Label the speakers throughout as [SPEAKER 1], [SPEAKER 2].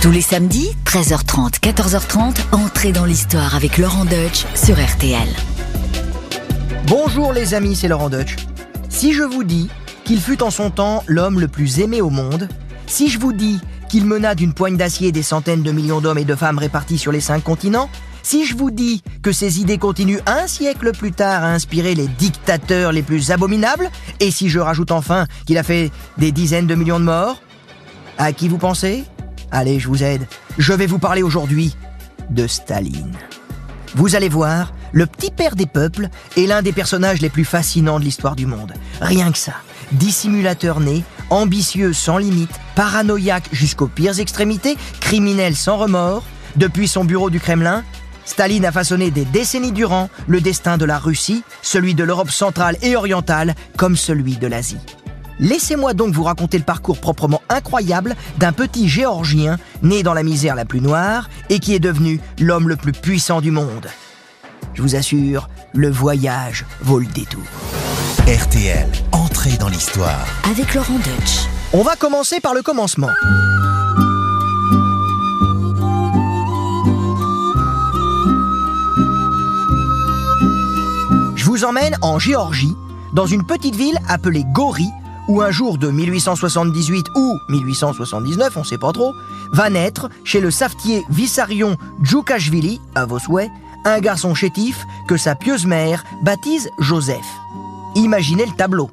[SPEAKER 1] Tous les samedis, 13h30, 14h30, entrez dans l'histoire avec Laurent Deutsch sur RTL.
[SPEAKER 2] Bonjour les amis, c'est Laurent Deutsch. Si je vous dis qu'il fut en son temps l'homme le plus aimé au monde, si je vous dis qu'il mena d'une poigne d'acier des centaines de millions d'hommes et de femmes répartis sur les cinq continents, si je vous dis que ses idées continuent un siècle plus tard à inspirer les dictateurs les plus abominables, et si je rajoute enfin qu'il a fait des dizaines de millions de morts, à qui vous pensez? Allez, je vous aide. Je vais vous parler aujourd'hui de Staline. Vous allez voir, le petit père des peuples est l'un des personnages les plus fascinants de l'histoire du monde. Rien que ça. Dissimulateur né, ambitieux sans limite, paranoïaque jusqu'aux pires extrémités, criminel sans remords, depuis son bureau du Kremlin, Staline a façonné des décennies durant le destin de la Russie, celui de l'Europe centrale et orientale, comme celui de l'Asie. Laissez-moi donc vous raconter le parcours proprement incroyable d'un petit Géorgien né dans la misère la plus noire et qui est devenu l'homme le plus puissant du monde. Je vous assure, le voyage vaut le détour.
[SPEAKER 3] RTL, entrée dans l'histoire.
[SPEAKER 1] Avec Laurent Deutsch.
[SPEAKER 2] On va commencer par le commencement. Je vous emmène en Géorgie, dans une petite ville appelée Gori, où un jour de 1878 ou 1879, on sait pas trop, va naître chez le savetier Vissarion Djoukashvili, à vos souhaits, un garçon chétif que sa pieuse mère baptise Joseph. Imaginez le tableau.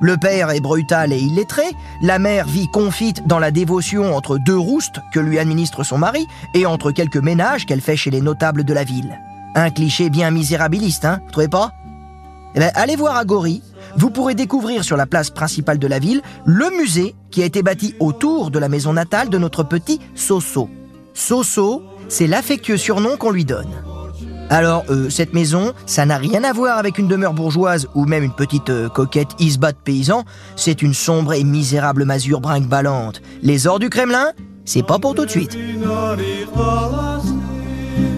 [SPEAKER 2] Le père est brutal et illettré, la mère vit confite dans la dévotion entre deux roustes que lui administre son mari et entre quelques ménages qu'elle fait chez les notables de la ville. Un cliché bien misérabiliste, hein, vous trouvez pas? Eh ben, Allez voir à Gori, vous pourrez découvrir sur la place principale de la ville le musée qui a été bâti autour de la maison natale de notre petit Soso. Soso, c'est l'affectueux surnom qu'on lui donne. Alors, euh, cette maison, ça n'a rien à voir avec une demeure bourgeoise ou même une petite euh, coquette isba de paysan. C'est une sombre et misérable masure brinque-ballante. Les ors du Kremlin, c'est pas pour tout de suite.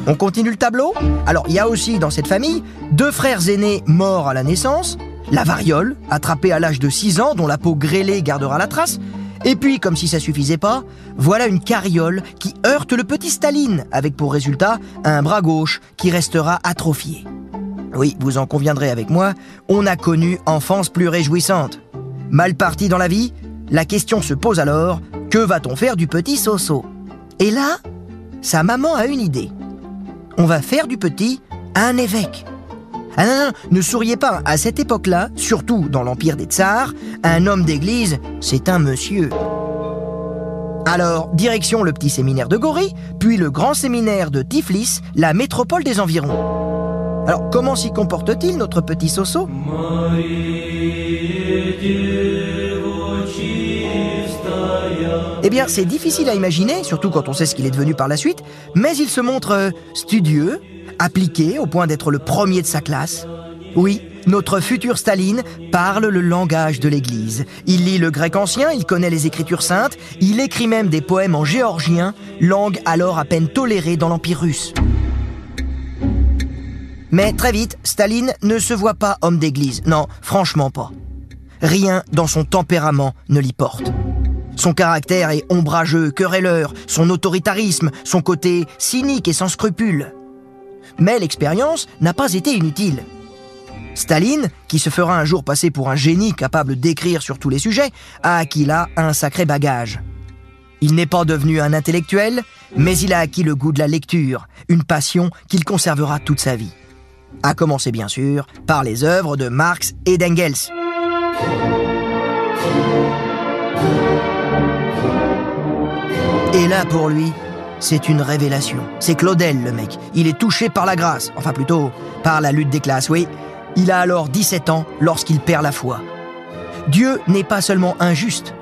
[SPEAKER 2] On continue le tableau? Alors, il y a aussi dans cette famille deux frères aînés morts à la naissance, la variole, attrapée à l'âge de 6 ans, dont la peau grêlée gardera la trace, et puis, comme si ça suffisait pas, voilà une carriole qui heurte le petit Staline, avec pour résultat un bras gauche qui restera atrophié. Oui, vous en conviendrez avec moi, on a connu enfance plus réjouissante. Mal parti dans la vie, la question se pose alors, que va-t-on faire du petit Soso? Et là, sa maman a une idée. On va faire du petit un évêque. Ah ne souriez pas, à cette époque-là, surtout dans l'empire des tsars, un homme d'église, c'est un monsieur. Alors, direction le petit séminaire de Gori, puis le grand séminaire de Tiflis, la métropole des environs. Alors, comment s'y comporte-t-il, notre petit Soso? Eh bien, c'est difficile à imaginer, surtout quand on sait ce qu'il est devenu par la suite, mais il se montre euh, studieux, appliqué au point d'être le premier de sa classe. Oui, notre futur Staline parle le langage de l'Église. Il lit le grec ancien, il connaît les écritures saintes, il écrit même des poèmes en géorgien, langue alors à peine tolérée dans l'Empire russe. Mais très vite, Staline ne se voit pas homme d'église. Non, franchement pas. Rien dans son tempérament ne l'y porte. Son caractère est ombrageux, querelleur, son autoritarisme, son côté cynique et sans scrupules. Mais l'expérience n'a pas été inutile. Staline, qui se fera un jour passer pour un génie capable d'écrire sur tous les sujets, a acquis là un sacré bagage. Il n'est pas devenu un intellectuel, mais il a acquis le goût de la lecture, une passion qu'il conservera toute sa vie. À commencer bien sûr par les œuvres de Marx et d'Engels. Et là pour lui, c'est une révélation. C'est Claudel le mec. Il est touché par la grâce, enfin plutôt par la lutte des classes, oui. Il a alors 17 ans lorsqu'il perd la foi. Dieu n'est pas seulement injuste,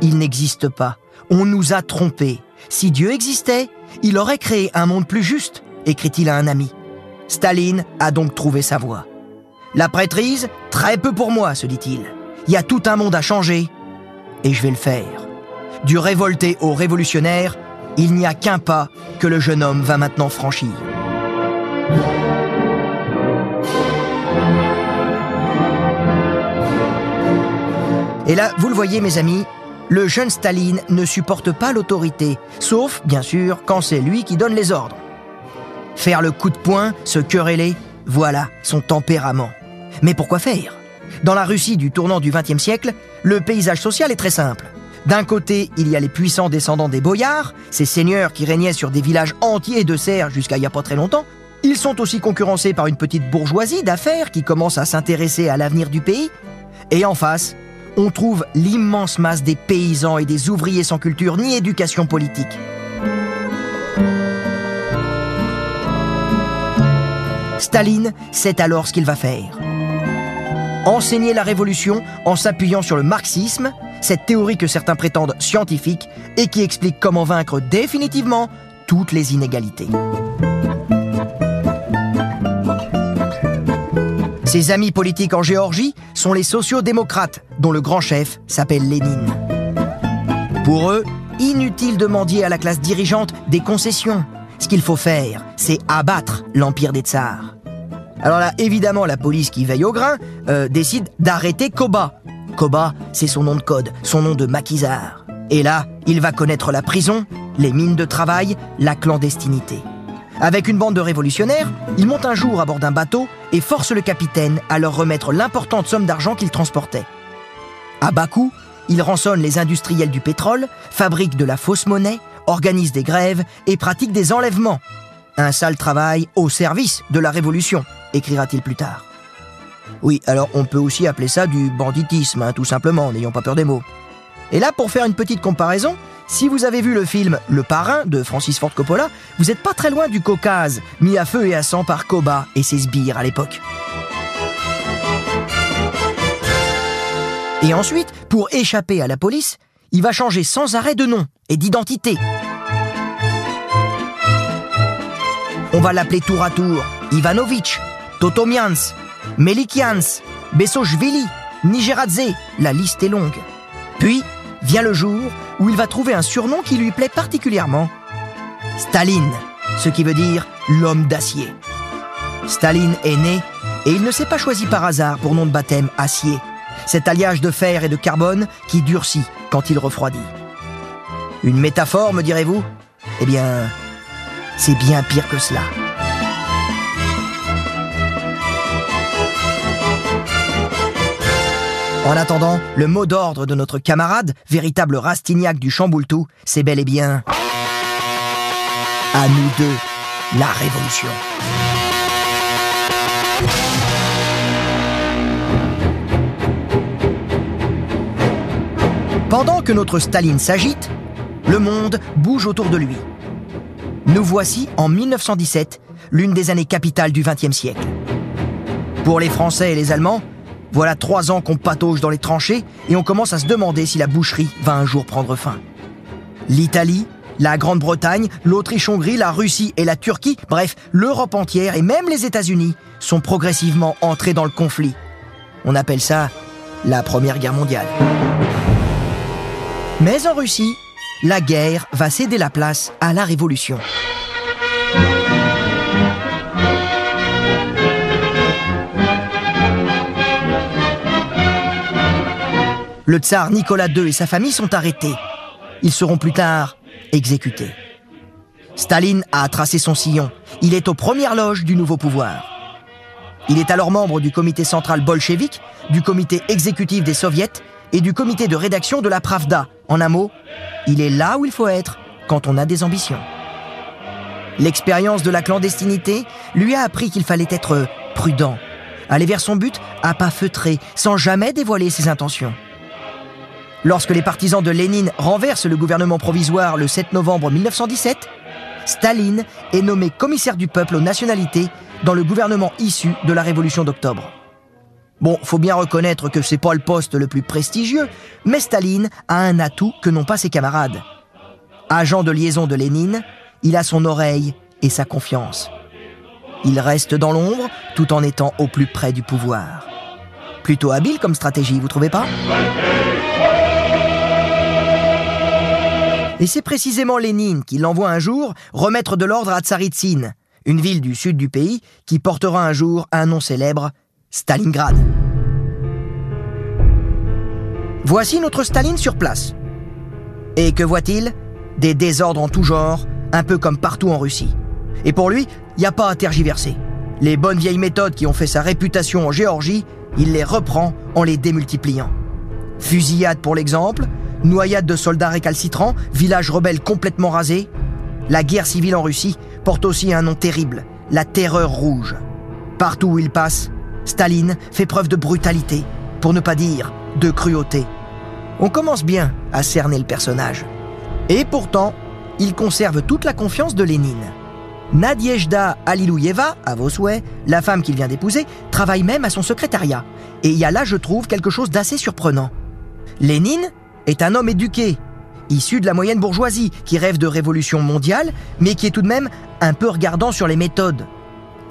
[SPEAKER 2] il n'existe pas. On nous a trompés. Si Dieu existait, il aurait créé un monde plus juste, écrit-il à un ami. Staline a donc trouvé sa voie. La prêtrise, très peu pour moi, se dit-il. Il y a tout un monde à changer, et je vais le faire. Du révolté au révolutionnaire, il n'y a qu'un pas que le jeune homme va maintenant franchir. Et là, vous le voyez mes amis, Le jeune Staline ne supporte pas l'autorité, sauf, bien sûr, quand c'est lui qui donne les ordres. Faire le coup de poing, se quereller, voilà son tempérament. Mais pourquoi faire? Dans la Russie du tournant du XXe siècle, le paysage social est très simple. D'un côté, il y a les puissants descendants des boyards, ces seigneurs qui régnaient sur des villages entiers de serfs jusqu'à il n'y a pas très longtemps. Ils sont aussi concurrencés par une petite bourgeoisie d'affaires qui commence à s'intéresser à l'avenir du pays. Et en face, on trouve l'immense masse des paysans et des ouvriers sans culture ni éducation politique. Staline sait alors ce qu'il va faire. Enseigner la révolution en s'appuyant sur le marxisme, cette théorie que certains prétendent scientifique et qui explique comment vaincre définitivement toutes les inégalités. Ses amis politiques en Géorgie sont les sociaux-démocrates, dont le grand chef s'appelle Lénine. Pour eux, inutile de mendier à la classe dirigeante des concessions. Ce qu'il faut faire, c'est abattre l'empire des tsars. Alors là, évidemment, la police qui veille au grain euh, décide d'arrêter Koba. Koba, c'est son nom de code, son nom de maquisard. Et là, il va connaître la prison, les mines de travail, la clandestinité. Avec une bande de révolutionnaires, il monte un jour à bord d'un bateau et force le capitaine à leur remettre l'importante somme d'argent qu'il transportait. À Bakou, il rançonne les industriels du pétrole, fabrique de la fausse monnaie, organise des grèves et pratique des enlèvements. Un sale travail au service de la révolution, écrira-t-il plus tard. Oui, alors on peut aussi appeler ça du banditisme, hein, tout simplement, n'ayons pas peur des mots. Et là, pour faire une petite comparaison, si vous avez vu le film Le Parrain de Francis Ford Coppola, vous n'êtes pas très loin du Caucase, mis à feu et à sang par Koba et ses sbires à l'époque. Et ensuite, pour échapper à la police, il va changer sans arrêt de nom et d'identité. On va l'appeler tour à tour Ivanovitch, Totomians, Melikians, Bessoshvili, Nigeradze, la liste est longue. Puis vient le jour où il va trouver un surnom qui lui plaît particulièrement. Staline, ce qui veut dire l'homme d'acier. Staline est né et il ne s'est pas choisi par hasard pour nom de baptême acier, cet alliage de fer et de carbone qui durcit quand il refroidit. Une métaphore, me direz-vous? Eh bien, c'est bien pire que cela. En attendant, le mot d'ordre de notre camarade, véritable Rastignac du Chamboultou, c'est bel et bien à nous deux, la révolution. Pendant que notre Staline s'agite, le monde bouge autour de lui. Nous voici en 1917, l'une des années capitales du XXe siècle. Pour les Français et les Allemands, voilà trois ans qu'on patauge dans les tranchées et on commence à se demander si la boucherie va un jour prendre fin. L'Italie, la Grande-Bretagne, l'Autriche-Hongrie, la Russie et la Turquie, bref, l'Europe entière et même les États-Unis sont progressivement entrés dans le conflit. On appelle ça la Première Guerre mondiale. Mais en Russie, la guerre va céder la place à la révolution. Le tsar Nicolas II et sa famille sont arrêtés. Ils seront plus tard exécutés. Staline a tracé son sillon. Il est aux premières loges du nouveau pouvoir. Il est alors membre du comité central bolchevique, du comité exécutif des soviets et du comité de rédaction de la Pravda. En un mot, il est là où il faut être quand on a des ambitions. L'expérience de la clandestinité lui a appris qu'il fallait être prudent, aller vers son but à pas feutré, sans jamais dévoiler ses intentions. Lorsque les partisans de Lénine renversent le gouvernement provisoire le 7 novembre 1917, Staline est nommé commissaire du peuple aux nationalités dans le gouvernement issu de la révolution d'octobre. Bon, faut bien reconnaître que c'est pas le poste le plus prestigieux, mais Staline a un atout que n'ont pas ses camarades. Agent de liaison de Lénine, il a son oreille et sa confiance. Il reste dans l'ombre tout en étant au plus près du pouvoir. Plutôt habile comme stratégie, vous trouvez pas? Et c'est précisément Lénine qui l'envoie un jour remettre de l'ordre à Tsaritsine, une ville du sud du pays qui portera un jour un nom célèbre, Stalingrad. Voici notre Staline sur place. Et que voit-il? Des désordres en tout genre, un peu comme partout en Russie. Et pour lui, il n'y a pas à tergiverser. Les bonnes vieilles méthodes qui ont fait sa réputation en Géorgie, il les reprend en les démultipliant. Fusillade pour l'exemple, noyade de soldats récalcitrants, village rebelle complètement rasé. La guerre civile en Russie porte aussi un nom terrible, la terreur rouge. Partout où il passe, Staline fait preuve de brutalité, pour ne pas dire de cruauté. On commence bien à cerner le personnage. Et pourtant, il conserve toute la confiance de Lénine. Nadiejda Alilouyeva, à vos souhaits, la femme qu'il vient d'épouser, travaille même à son secrétariat. Et il y a là, je trouve, quelque chose d'assez surprenant. Lénine est un homme éduqué, issu de la moyenne bourgeoisie, qui rêve de révolution mondiale, mais qui est tout de même un peu regardant sur les méthodes.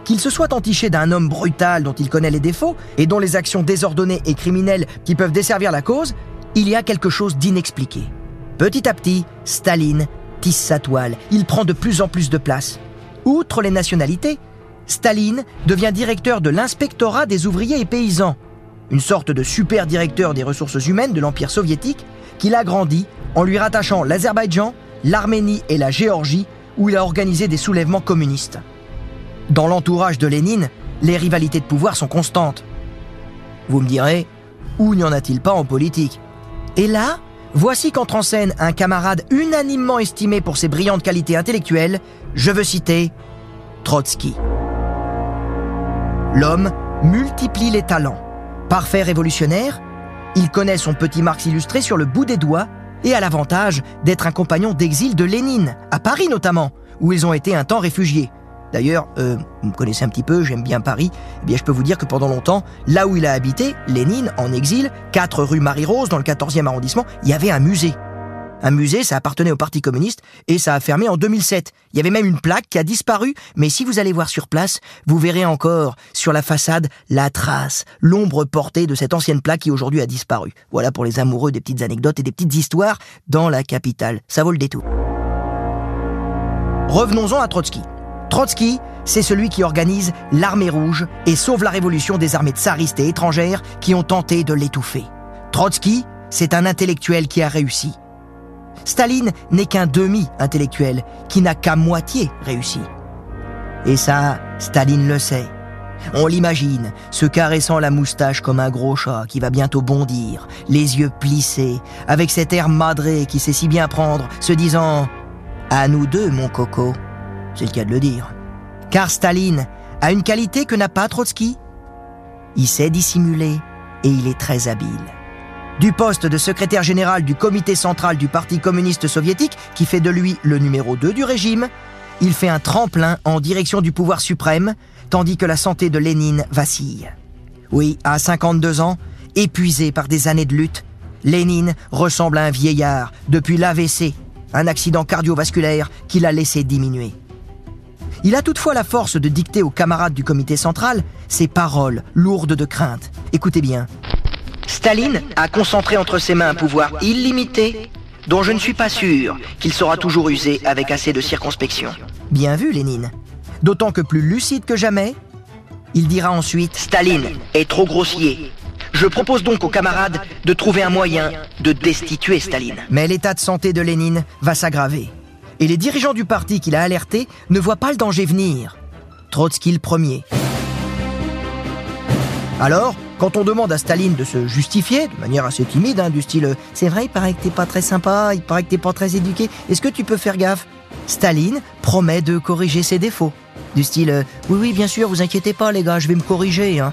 [SPEAKER 2] Qu'il se soit entiché d'un homme brutal dont il connaît les défauts et dont les actions désordonnées et criminelles qui peuvent desservir la cause, il y a quelque chose d'inexpliqué. Petit à petit, Staline tisse sa toile, il prend de plus en plus de place. Outre les nationalités, Staline devient directeur de l'inspectorat des ouvriers et paysans, une sorte de super directeur des ressources humaines de l'Empire soviétique qu'il agrandit en lui rattachant l'Azerbaïdjan, l'Arménie et la Géorgie où il a organisé des soulèvements communistes. Dans l'entourage de Lénine, les rivalités de pouvoir sont constantes. Vous me direz, où n'y en a-t-il pas en politique? Et là, voici qu'entre en scène un camarade unanimement estimé pour ses brillantes qualités intellectuelles, je veux citer Trotsky. L'homme multiplie les talents. Parfait révolutionnaire, il connaît son petit Marx illustré sur le bout des doigts et a l'avantage d'être un compagnon d'exil de Lénine, à Paris notamment, où ils ont été un temps réfugiés. D'ailleurs, euh, vous me connaissez un petit peu, j'aime bien Paris. Eh bien, je peux vous dire que pendant longtemps, là où il a habité, Lénine, en exil, 4 rue Marie-Rose, dans le 14e arrondissement, il y avait un musée. Un musée, ça appartenait au Parti communiste et ça a fermé en 2007. Il y avait même une plaque qui a disparu, mais si vous allez voir sur place, vous verrez encore sur la façade la trace, l'ombre portée de cette ancienne plaque qui aujourd'hui a disparu. Voilà pour les amoureux des petites anecdotes et des petites histoires dans la capitale. Ça vaut le détour. Revenons-en à Trotsky. Trotsky, c'est celui qui organise l'armée rouge et sauve la révolution des armées tsaristes et étrangères qui ont tenté de l'étouffer. Trotsky, c'est un intellectuel qui a réussi. Staline n'est qu'un demi-intellectuel qui n'a qu'à moitié réussi. Et ça, Staline le sait. On l'imagine, se caressant la moustache comme un gros chat qui va bientôt bondir, les yeux plissés, avec cet air madré qui sait si bien prendre, se disant ⁇ À nous deux, mon coco !⁇ C'est le cas de le dire. Car Staline a une qualité que n'a pas Trotsky. Il sait dissimuler et il est très habile du poste de secrétaire général du comité central du Parti communiste soviétique, qui fait de lui le numéro 2 du régime, il fait un tremplin en direction du pouvoir suprême, tandis que la santé de Lénine vacille. Oui, à 52 ans, épuisé par des années de lutte, Lénine ressemble à un vieillard depuis l'AVC, un accident cardiovasculaire qui l'a laissé diminuer. Il a toutefois la force de dicter aux camarades du comité central ses paroles lourdes de crainte. Écoutez bien. Staline a concentré entre ses mains un pouvoir illimité dont je ne suis pas sûr qu'il saura toujours user avec assez de circonspection. Bien vu, Lénine. D'autant que plus lucide que jamais, il dira ensuite Staline est trop grossier. Je propose donc aux camarades de trouver un moyen de destituer Staline. Mais l'état de santé de Lénine va s'aggraver. Et les dirigeants du parti qu'il a alerté ne voient pas le danger venir. Trotsky le premier. Alors, quand on demande à Staline de se justifier, de manière assez timide, hein, du style C'est vrai, il paraît que t'es pas très sympa, il paraît que t'es pas très éduqué, est-ce que tu peux faire gaffe? Staline promet de corriger ses défauts. Du style Oui, oui, bien sûr, vous inquiétez pas, les gars, je vais me corriger. Hein.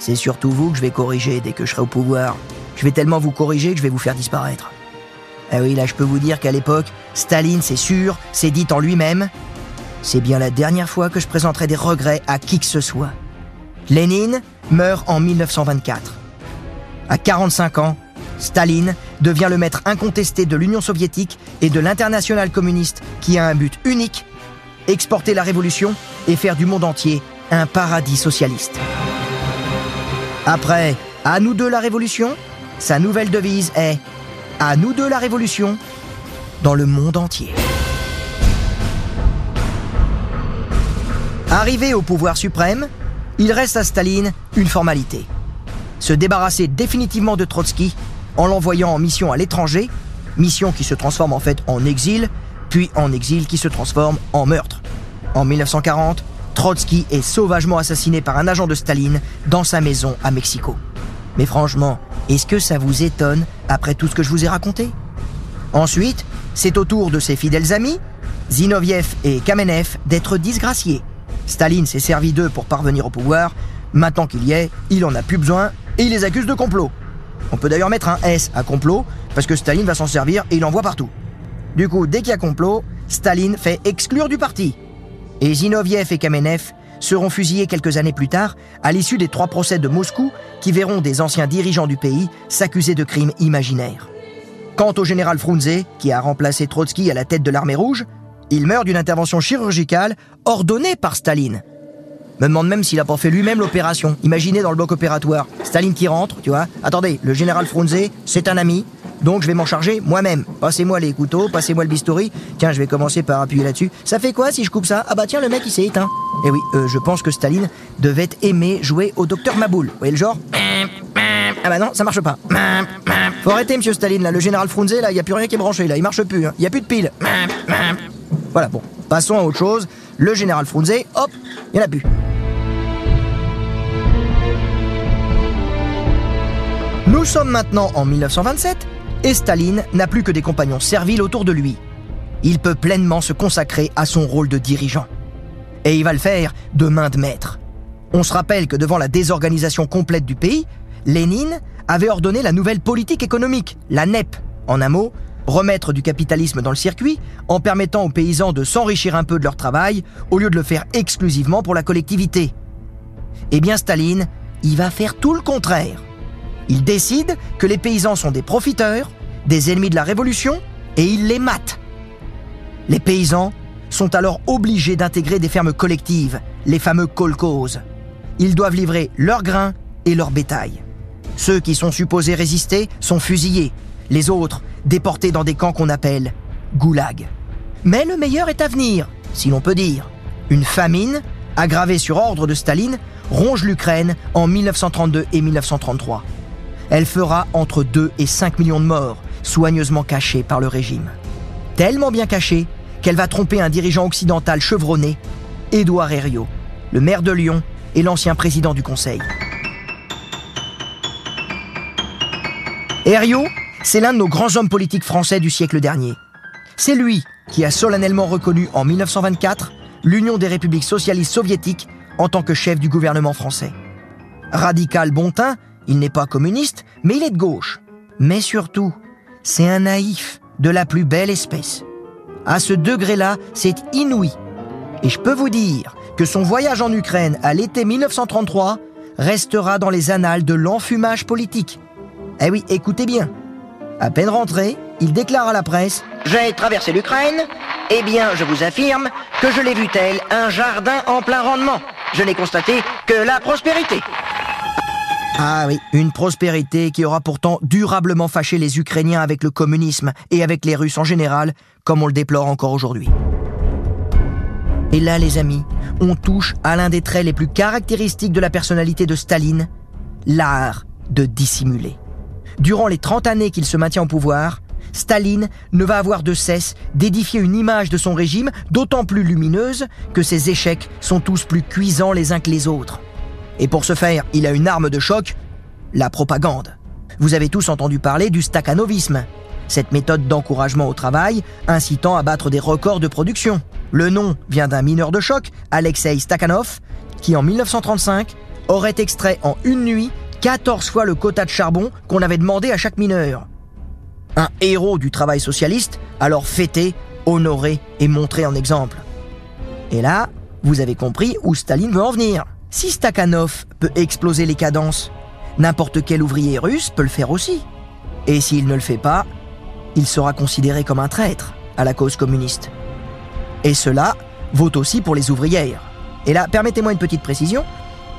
[SPEAKER 2] C'est surtout vous que je vais corriger dès que je serai au pouvoir. Je vais tellement vous corriger que je vais vous faire disparaître. Ah oui, là, je peux vous dire qu'à l'époque, Staline, c'est sûr, s'est dit en lui-même C'est bien la dernière fois que je présenterai des regrets à qui que ce soit. Lénine meurt en 1924. À 45 ans, Staline devient le maître incontesté de l'Union soviétique et de l'international communiste qui a un but unique, exporter la révolution et faire du monde entier un paradis socialiste. Après À nous deux la révolution, sa nouvelle devise est À nous deux la révolution dans le monde entier. Arrivé au pouvoir suprême, il reste à Staline une formalité. Se débarrasser définitivement de Trotsky en l'envoyant en mission à l'étranger, Mission qui se transforme en fait en exil, puis en exil qui se transforme en meurtre. En 1940, Trotsky est sauvagement assassiné par un agent de Staline dans sa maison à Mexico. Mais franchement, est-ce que ça vous étonne après tout ce que je vous ai raconté? Ensuite, c'est au tour de ses fidèles amis, Zinoviev et Kamenev, d'être disgraciés. Staline s'est servi d'eux pour parvenir au pouvoir. Maintenant qu'il y est, il en a plus besoin et il les accuse de complot. On peut d'ailleurs mettre un S à complot parce que Staline va s'en servir et il en voit partout. Du coup, dès qu'il y a complot, Staline fait exclure du parti et Zinoviev et Kamenev seront fusillés quelques années plus tard à l'issue des trois procès de Moscou qui verront des anciens dirigeants du pays s'accuser de crimes imaginaires. Quant au général Frunze, qui a remplacé Trotsky à la tête de l'armée rouge, il meurt d'une intervention chirurgicale ordonnée par Staline. Me demande même s'il a pas fait lui-même l'opération. Imaginez dans le bloc opératoire, Staline qui rentre, tu vois. Attendez, le général Frunze, c'est un ami, donc je vais m'en charger moi-même. Passez-moi les couteaux, passez-moi le bistouri. Tiens, je vais commencer par appuyer là-dessus. Ça fait quoi si je coupe ça? Ah bah tiens, le mec il s'est éteint. Eh oui, euh, je pense que Staline devait aimer jouer au docteur Maboul. Vous voyez le genre? Ah bah non, ça marche pas. Faut arrêter, monsieur Staline, là. Le général Frunze, là, il y a plus rien qui est branché, là. Il marche plus, hein. Il y a plus de pile. Voilà, bon. Passons à autre chose. Le général Frunze, hop, il en a plus. Nous sommes maintenant en 1927 et Staline n'a plus que des compagnons serviles autour de lui. Il peut pleinement se consacrer à son rôle de dirigeant. Et il va le faire de main de maître. On se rappelle que devant la désorganisation complète du pays, Lénine avait ordonné la nouvelle politique économique, la NEP. En un mot, remettre du capitalisme dans le circuit en permettant aux paysans de s'enrichir un peu de leur travail au lieu de le faire exclusivement pour la collectivité. Eh bien Staline, il va faire tout le contraire. Il décide que les paysans sont des profiteurs, des ennemis de la révolution, et il les mate. Les paysans sont alors obligés d'intégrer des fermes collectives, les fameux kolkhozes. Ils doivent livrer leurs grains et leur bétail. Ceux qui sont supposés résister sont fusillés, les autres déportés dans des camps qu'on appelle goulag. Mais le meilleur est à venir, si l'on peut dire. Une famine, aggravée sur ordre de Staline, ronge l'Ukraine en 1932 et 1933. Elle fera entre 2 et 5 millions de morts, soigneusement cachés par le régime. Tellement bien cachés qu'elle va tromper un dirigeant occidental chevronné, Édouard Herriot, le maire de Lyon et l'ancien président du Conseil. Herriot, c'est l'un de nos grands hommes politiques français du siècle dernier. C'est lui qui a solennellement reconnu en 1924 l'Union des républiques socialistes soviétiques en tant que chef du gouvernement français. Radical bon teint, il n'est pas communiste, mais il est de gauche. Mais surtout, c'est un naïf de la plus belle espèce. À ce degré-là, c'est inouï. Et je peux vous dire que son voyage en Ukraine à l'été 1933 restera dans les annales de l'enfumage politique. Eh oui, écoutez bien. À peine rentré, il déclare à la presse J'ai traversé l'Ukraine. Eh bien, je vous affirme que je l'ai vu tel un jardin en plein rendement. Je n'ai constaté que la prospérité. Ah oui, une prospérité qui aura pourtant durablement fâché les Ukrainiens avec le communisme et avec les Russes en général, comme on le déplore encore aujourd'hui. Et là, les amis, on touche à l'un des traits les plus caractéristiques de la personnalité de Staline, l'art de dissimuler. Durant les 30 années qu'il se maintient au pouvoir, Staline ne va avoir de cesse d'édifier une image de son régime d'autant plus lumineuse que ses échecs sont tous plus cuisants les uns que les autres. Et pour ce faire, il a une arme de choc, la propagande. Vous avez tous entendu parler du stakhanovisme, cette méthode d'encouragement au travail incitant à battre des records de production. Le nom vient d'un mineur de choc, Alexei Stakhanov, qui en 1935 aurait extrait en une nuit 14 fois le quota de charbon qu'on avait demandé à chaque mineur. Un héros du travail socialiste, alors fêté, honoré et montré en exemple. Et là, vous avez compris où Staline veut en venir. Si Stakhanov peut exploser les cadences, n'importe quel ouvrier russe peut le faire aussi. Et s'il ne le fait pas, il sera considéré comme un traître à la cause communiste. Et cela vaut aussi pour les ouvrières. Et là, permettez-moi une petite précision.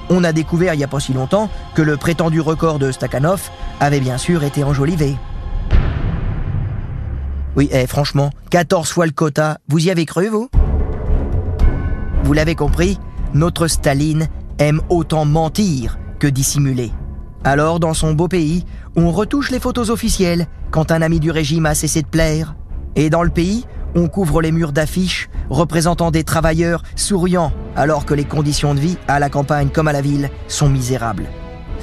[SPEAKER 2] On a découvert il n'y a pas si longtemps que le prétendu record de Stakhanov avait bien sûr été enjolivé. Oui, eh, franchement, 14 fois le quota, vous y avez cru, vous? Vous l'avez compris, notre Staline aime autant mentir que dissimuler. Alors, dans son beau pays, on retouche les photos officielles quand un ami du régime a cessé de plaire. Et dans le pays, on couvre les murs d'affiches représentant des travailleurs souriants alors que les conditions de vie, à la campagne comme à la ville, sont misérables.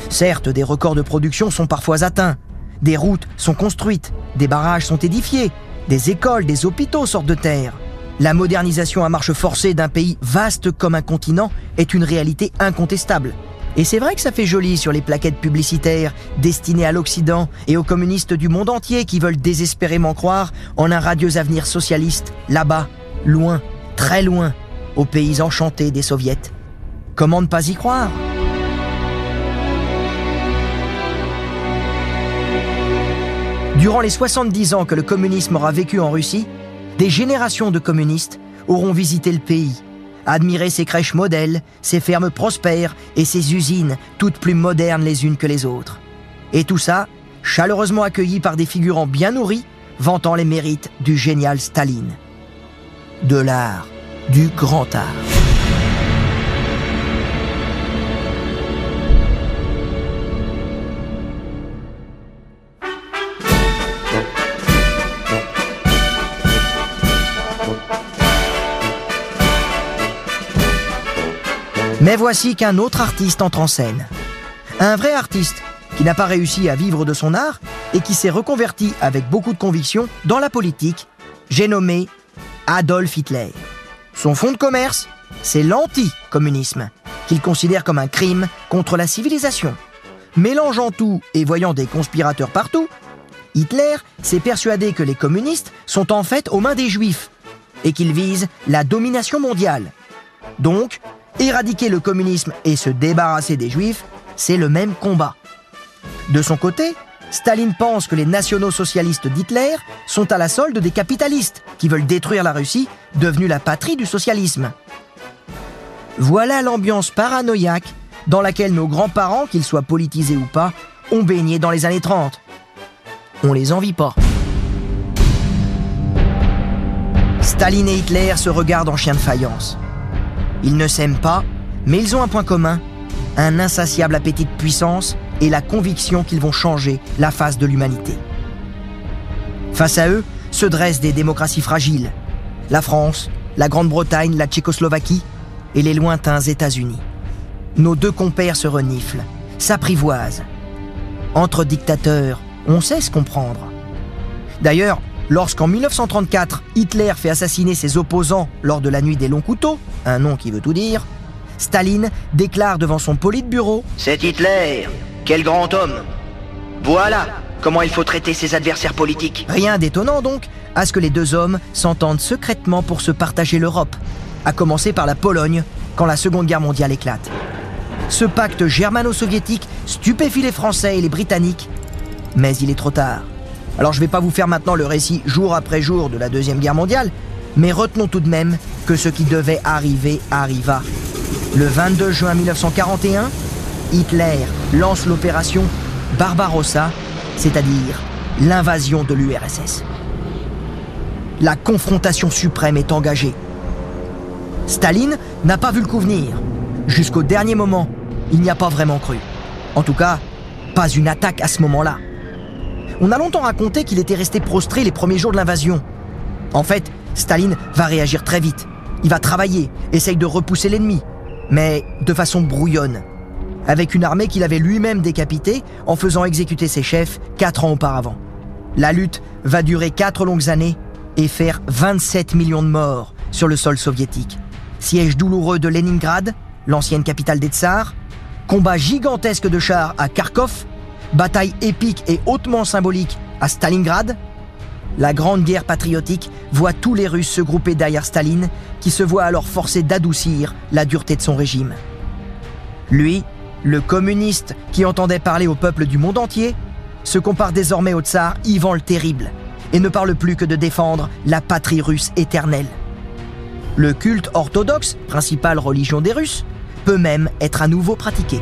[SPEAKER 2] Certes, des records de production sont parfois atteints, des routes sont construites, des barrages sont édifiés, des écoles, des hôpitaux sortent de terre. La modernisation à marche forcée d'un pays vaste comme un continent est une réalité incontestable. Et c'est vrai que ça fait joli sur les plaquettes publicitaires destinées à l'Occident et aux communistes du monde entier qui veulent désespérément croire en un radieux avenir socialiste, là-bas, loin, très loin, aux pays enchantés des soviets. Comment ne pas y croire? Durant les 70 ans que le communisme aura vécu en Russie, des générations de communistes auront visité le pays, admiré ses crèches modèles, ses fermes prospères et ses usines, toutes plus modernes les unes que les autres. Et tout ça, chaleureusement accueilli par des figurants bien nourris, vantant les mérites du génial Staline. De l'art, du grand art. Mais voici qu'un autre artiste entre en scène. Un vrai artiste qui n'a pas réussi à vivre de son art et qui s'est reconverti avec beaucoup de conviction dans la politique. J'ai nommé Adolf Hitler. Son fond de commerce, c'est l'anti-communisme, qu'il considère comme un crime contre la civilisation. Mélangeant tout et voyant des conspirateurs partout, Hitler s'est persuadé que les communistes sont en fait aux mains des juifs et qu'ils visent la domination mondiale. Donc, éradiquer le communisme et se débarrasser des juifs, c'est le même combat. De son côté, Staline pense que les nationaux-socialistes d'Hitler sont à la solde des capitalistes qui veulent détruire la Russie, devenue la patrie du socialisme. Voilà l'ambiance paranoïaque dans laquelle nos grands-parents, qu'ils soient politisés ou pas, ont baigné dans les années 30. On les envie pas. Staline et Hitler se regardent en chien de faïence. Ils ne s'aiment pas, mais ils ont un point commun, un insatiable appétit de puissance et la conviction qu'ils vont changer la face de l'humanité. Face à eux se dressent des démocraties fragiles, la France, la Grande-Bretagne, la Tchécoslovaquie et les lointains États-Unis. Nos deux compères se reniflent, s'apprivoisent. Entre dictateurs, on sait se comprendre. D'ailleurs, lorsqu'en 1934, Hitler fait assassiner ses opposants lors de la nuit des longs couteaux, un nom qui veut tout dire, Staline déclare devant son politburo
[SPEAKER 4] C'est Hitler Quel grand homme Voilà comment il faut traiter ses adversaires politiques.
[SPEAKER 2] Rien d'étonnant donc à ce que les deux hommes s'entendent secrètement pour se partager l'Europe, à commencer par la Pologne quand la Seconde Guerre mondiale éclate. Ce pacte germano-soviétique stupéfie les Français et les Britanniques, mais il est trop tard. Alors je ne vais pas vous faire maintenant le récit jour après jour de la Deuxième Guerre mondiale, mais retenons tout de même que ce qui devait arriver arriva. Le 22 juin 1941, Hitler lance l'opération Barbarossa, c'est-à-dire l'invasion de l'URSS. La confrontation suprême est engagée. Staline n'a pas vu le coup venir. Jusqu'au dernier moment, il n'y a pas vraiment cru. En tout cas, pas une attaque à ce moment-là. On a longtemps raconté qu'il était resté prostré les premiers jours de l'invasion. En fait, Staline va réagir très vite. Il va travailler, essaye de repousser l'ennemi, mais de façon brouillonne, avec une armée qu'il avait lui-même décapitée en faisant exécuter ses chefs quatre ans auparavant. La lutte va durer quatre longues années et faire 27 millions de morts sur le sol soviétique. Siège douloureux de Leningrad, l'ancienne capitale des Tsars, combat gigantesque de chars à Kharkov, bataille épique et hautement symbolique à Stalingrad, la Grande Guerre patriotique voit tous les Russes se grouper derrière Staline, qui se voit alors forcé d'adoucir la dureté de son régime. Lui, le communiste qui entendait parler au peuple du monde entier, se compare désormais au tsar Ivan le Terrible et ne parle plus que de défendre la patrie russe éternelle. Le culte orthodoxe, principale religion des Russes, peut même être à nouveau pratiqué.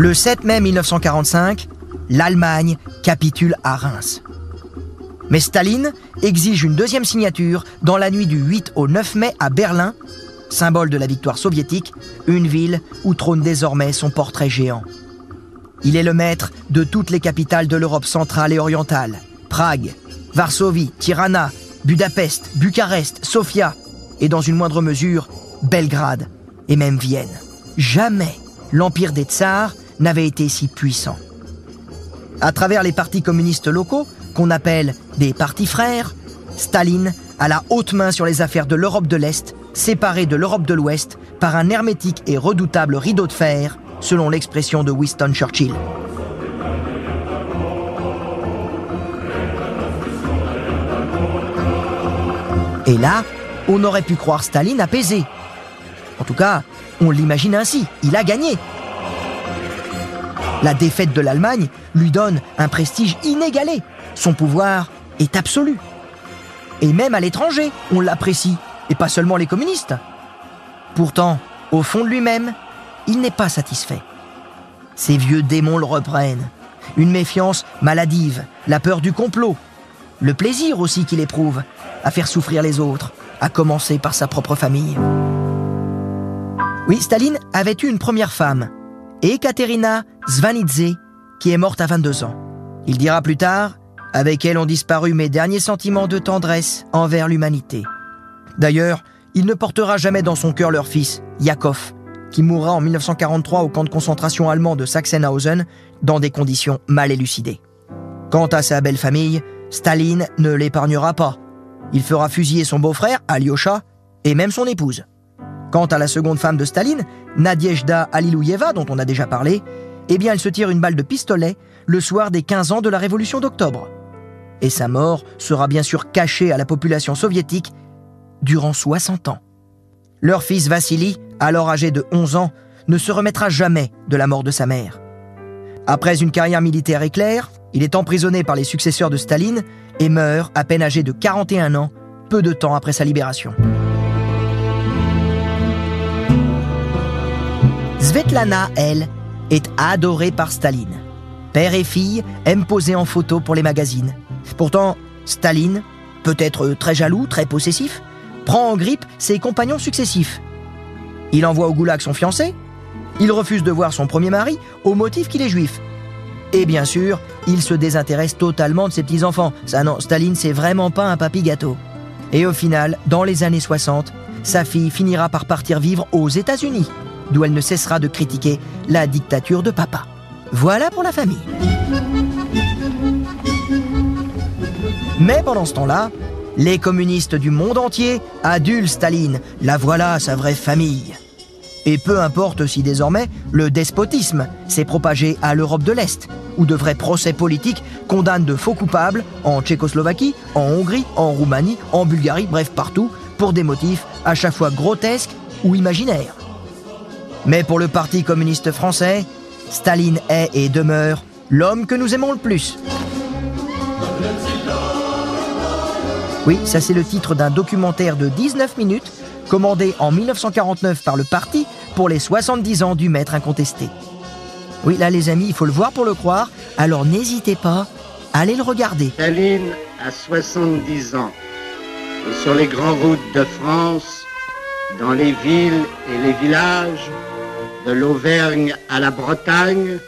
[SPEAKER 2] Le 7 mai 1945, l'Allemagne capitule à Reims. Mais Staline exige une deuxième signature dans la nuit du 8 au 9 mai à Berlin symbole de la victoire soviétique, une ville où trône désormais son portrait géant. Il est le maître de toutes les capitales de l'Europe centrale et orientale. Prague, Varsovie, Tirana, Budapest, Bucarest, Sofia et dans une moindre mesure, Belgrade et même Vienne. Jamais l'empire des tsars n'avait été si puissant. À travers les partis communistes locaux, qu'on appelle des partis frères, Staline a la haute main sur les affaires de l'Europe de l'Est, séparée de l'Europe de l'Ouest par un hermétique et redoutable rideau de fer, selon l'expression de Winston Churchill. Et là, on aurait pu croire Staline apaisé. En tout cas, on l'imagine ainsi, il a gagné. La défaite de l'Allemagne lui donne un prestige inégalé. Son pouvoir est absolu. Et même à l'étranger, on l'apprécie, et pas seulement les communistes. Pourtant, au fond de lui-même, il n'est pas satisfait. Ses vieux démons le reprennent. Une méfiance maladive, la peur du complot, le plaisir aussi qu'il éprouve à faire souffrir les autres, à commencer par sa propre famille. Oui, Staline avait eu une première femme, Ekaterina Zvanidze, qui est morte à 22 ans. Il dira plus tard Avec elle ont disparu mes derniers sentiments de tendresse envers l'humanité. D'ailleurs, il ne portera jamais dans son cœur leur fils, Yakov, qui mourra en 1943 au camp de concentration allemand de Sachsenhausen dans des conditions mal élucidées. Quant à sa belle famille, Staline ne l'épargnera pas. Il fera fusiller son beau-frère, Alyosha, et même son épouse. Quant à la seconde femme de Staline, Nadiejda Alilouyeva, dont on a déjà parlé, eh bien elle se tire une balle de pistolet le soir des 15 ans de la Révolution d'octobre. Et sa mort sera bien sûr cachée à la population soviétique durant 60 ans. Leur fils Vassili, alors âgé de 11 ans, ne se remettra jamais de la mort de sa mère. Après une carrière militaire éclair, il est emprisonné par les successeurs de Staline et meurt à peine âgé de 41 ans, peu de temps après sa libération. Svetlana, elle, est adorée par Staline. Père et fille aiment poser en photo pour les magazines. Pourtant, Staline, peut-être très jaloux, très possessif, prend en grippe ses compagnons successifs. Il envoie au goulag son fiancé, il refuse de voir son premier mari au motif qu'il est juif. Et bien sûr, il se désintéresse totalement de ses petits-enfants. Ça non, Staline, c'est vraiment pas un papy gâteau. Et au final, dans les années 60, sa fille finira par partir vivre aux États-Unis, d'où elle ne cessera de critiquer la dictature de papa. Voilà pour la famille. Mais pendant ce temps-là, les communistes du monde entier adulent Staline. La voilà sa vraie famille. Et peu importe si désormais le despotisme s'est propagé à l'Europe de l'Est, où de vrais procès politiques condamnent de faux coupables en Tchécoslovaquie, en Hongrie, en Roumanie, en Bulgarie, bref partout, pour des motifs à chaque fois grotesques ou imaginaires. Mais pour le Parti communiste français, Staline est et demeure l'homme que nous aimons le plus. Oui, ça c'est le titre d'un documentaire de 19 minutes commandé en 1949 par le parti pour les 70 ans du maître incontesté. Oui, là les amis, il faut le voir pour le croire, alors n'hésitez pas, allez le regarder.
[SPEAKER 5] Staline a 70 ans. Et sur les grandes routes de France, dans les villes et les villages, de l'Auvergne à la Bretagne,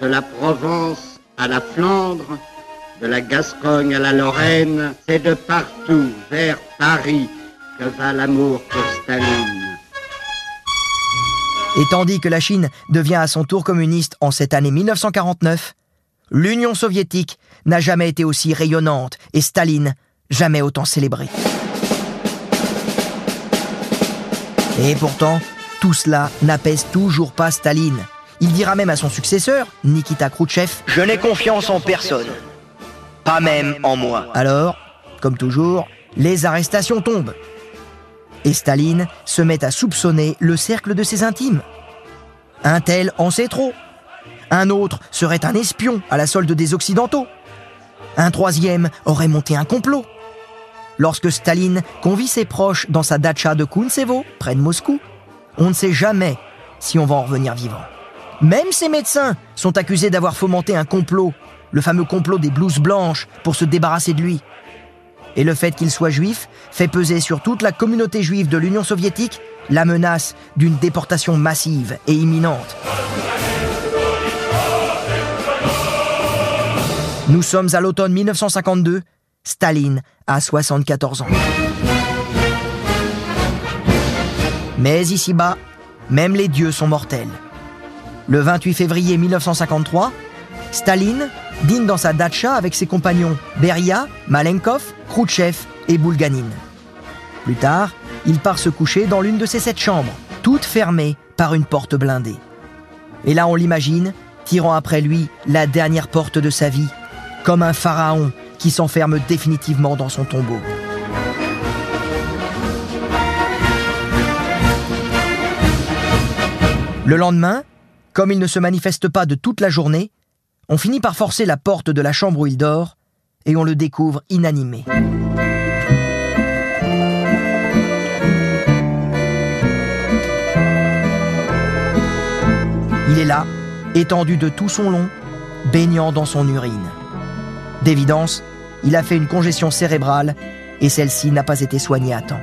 [SPEAKER 5] de la Provence à la Flandre, de la Gascogne à la Lorraine, c'est de partout vers Paris que va l'amour pour Staline.
[SPEAKER 2] Et tandis que la Chine devient à son tour communiste en cette année 1949, l'Union soviétique n'a jamais été aussi rayonnante et Staline jamais autant célébré. Et pourtant, tout cela n'apaise toujours pas Staline. Il dira même à son successeur, Nikita Khrouchtchev,
[SPEAKER 4] Je n'ai confiance en personne. Pas même en moi.
[SPEAKER 2] Alors, comme toujours, les arrestations tombent. Et Staline se met à soupçonner le cercle de ses intimes. Un tel en sait trop. Un autre serait un espion à la solde des Occidentaux. Un troisième aurait monté un complot. Lorsque Staline convie ses proches dans sa datcha de Kuntsevo, près de Moscou, on ne sait jamais si on va en revenir vivant. Même ses médecins sont accusés d'avoir fomenté un complot, le fameux complot des blouses blanches, pour se débarrasser de lui. Et le fait qu'il soit juif fait peser sur toute la communauté juive de l'Union soviétique la menace d'une déportation massive et imminente. Nous sommes à l'automne 1952, Staline a 74 ans. Mais ici-bas, même les dieux sont mortels. Le 28 février 1953, Staline dîne dans sa datcha avec ses compagnons Beria, Malenkov, Khrouchtchev et Bulganin. Plus tard, il part se coucher dans l'une de ses sept chambres, toutes fermées par une porte blindée. Et là, on l'imagine, tirant après lui la dernière porte de sa vie, comme un pharaon qui s'enferme définitivement dans son tombeau. Le lendemain, comme il ne se manifeste pas de toute la journée, on finit par forcer la porte de la chambre où il dort et on le découvre inanimé. Il est là, étendu de tout son long, baignant dans son urine. D'évidence, il a fait une congestion cérébrale et celle-ci n'a pas été soignée à temps.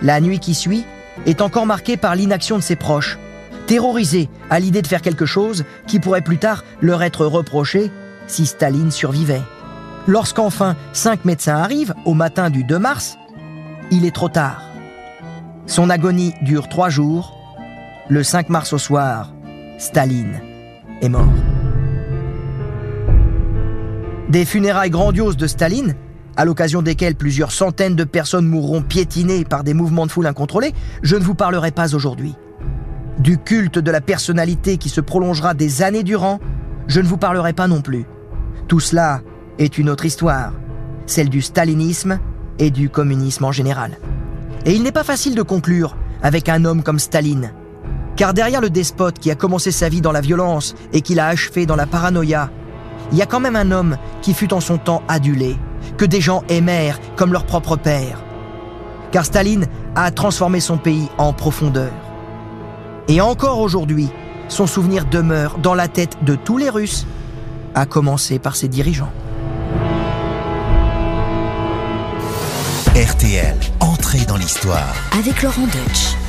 [SPEAKER 2] La nuit qui suit est encore marquée par l'inaction de ses proches, terrorisés à l'idée de faire quelque chose qui pourrait plus tard leur être reproché si Staline survivait. Lorsqu'enfin cinq médecins arrivent au matin du 2 mars, il est trop tard. Son agonie dure trois jours. Le 5 mars au soir, Staline est mort. Des funérailles grandioses de Staline, à l'occasion desquelles plusieurs centaines de personnes mourront piétinées par des mouvements de foule incontrôlés, je ne vous parlerai pas aujourd'hui. Du culte de la personnalité qui se prolongera des années durant, je ne vous parlerai pas non plus. Tout cela est une autre histoire, celle du stalinisme et du communisme en général. Et il n'est pas facile de conclure avec un homme comme Staline, car derrière le despote qui a commencé sa vie dans la violence et qui l'a achevé dans la paranoïa, il y a quand même un homme qui fut en son temps adulé, que des gens aimèrent comme leur propre père. Car Staline a transformé son pays en profondeur. Et encore aujourd'hui, son souvenir demeure dans la tête de tous les Russes, à commencer par ses dirigeants.
[SPEAKER 3] RTL, entrée dans l'histoire.
[SPEAKER 1] Avec Laurent Deutsch.